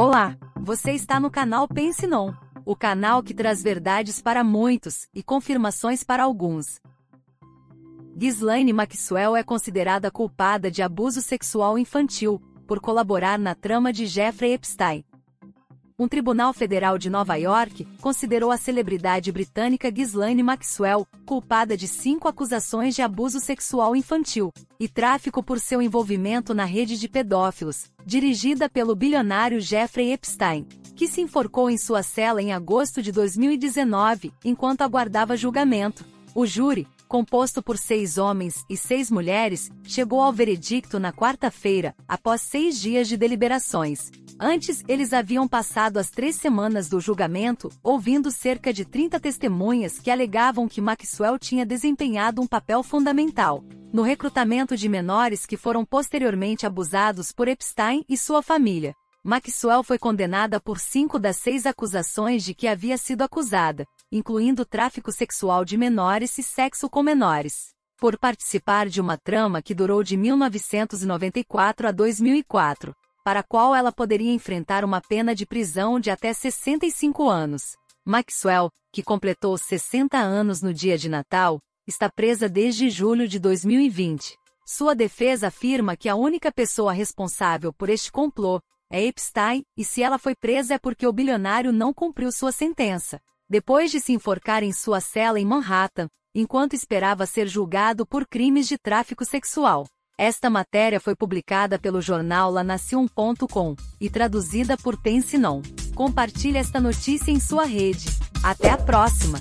Olá, você está no canal Pense Non, o canal que traz verdades para muitos e confirmações para alguns. Ghislaine Maxwell é considerada culpada de abuso sexual infantil por colaborar na trama de Jeffrey Epstein um tribunal federal de Nova York considerou a celebridade britânica Ghislaine Maxwell culpada de cinco acusações de abuso sexual infantil e tráfico por seu envolvimento na rede de pedófilos, dirigida pelo bilionário Jeffrey Epstein, que se enforcou em sua cela em agosto de 2019, enquanto aguardava julgamento. O júri, composto por seis homens e seis mulheres, chegou ao veredicto na quarta-feira, após seis dias de deliberações. Antes, eles haviam passado as três semanas do julgamento, ouvindo cerca de 30 testemunhas que alegavam que Maxwell tinha desempenhado um papel fundamental no recrutamento de menores que foram posteriormente abusados por Epstein e sua família. Maxwell foi condenada por cinco das seis acusações de que havia sido acusada, incluindo tráfico sexual de menores e sexo com menores, por participar de uma trama que durou de 1994 a 2004 para a qual ela poderia enfrentar uma pena de prisão de até 65 anos. Maxwell, que completou 60 anos no dia de Natal, está presa desde julho de 2020. Sua defesa afirma que a única pessoa responsável por este complô é Epstein, e se ela foi presa é porque o bilionário não cumpriu sua sentença. Depois de se enforcar em sua cela em Manhattan, enquanto esperava ser julgado por crimes de tráfico sexual. Esta matéria foi publicada pelo jornal La Nation.com e traduzida por Pense Não. Compartilhe esta notícia em sua rede. Até a próxima!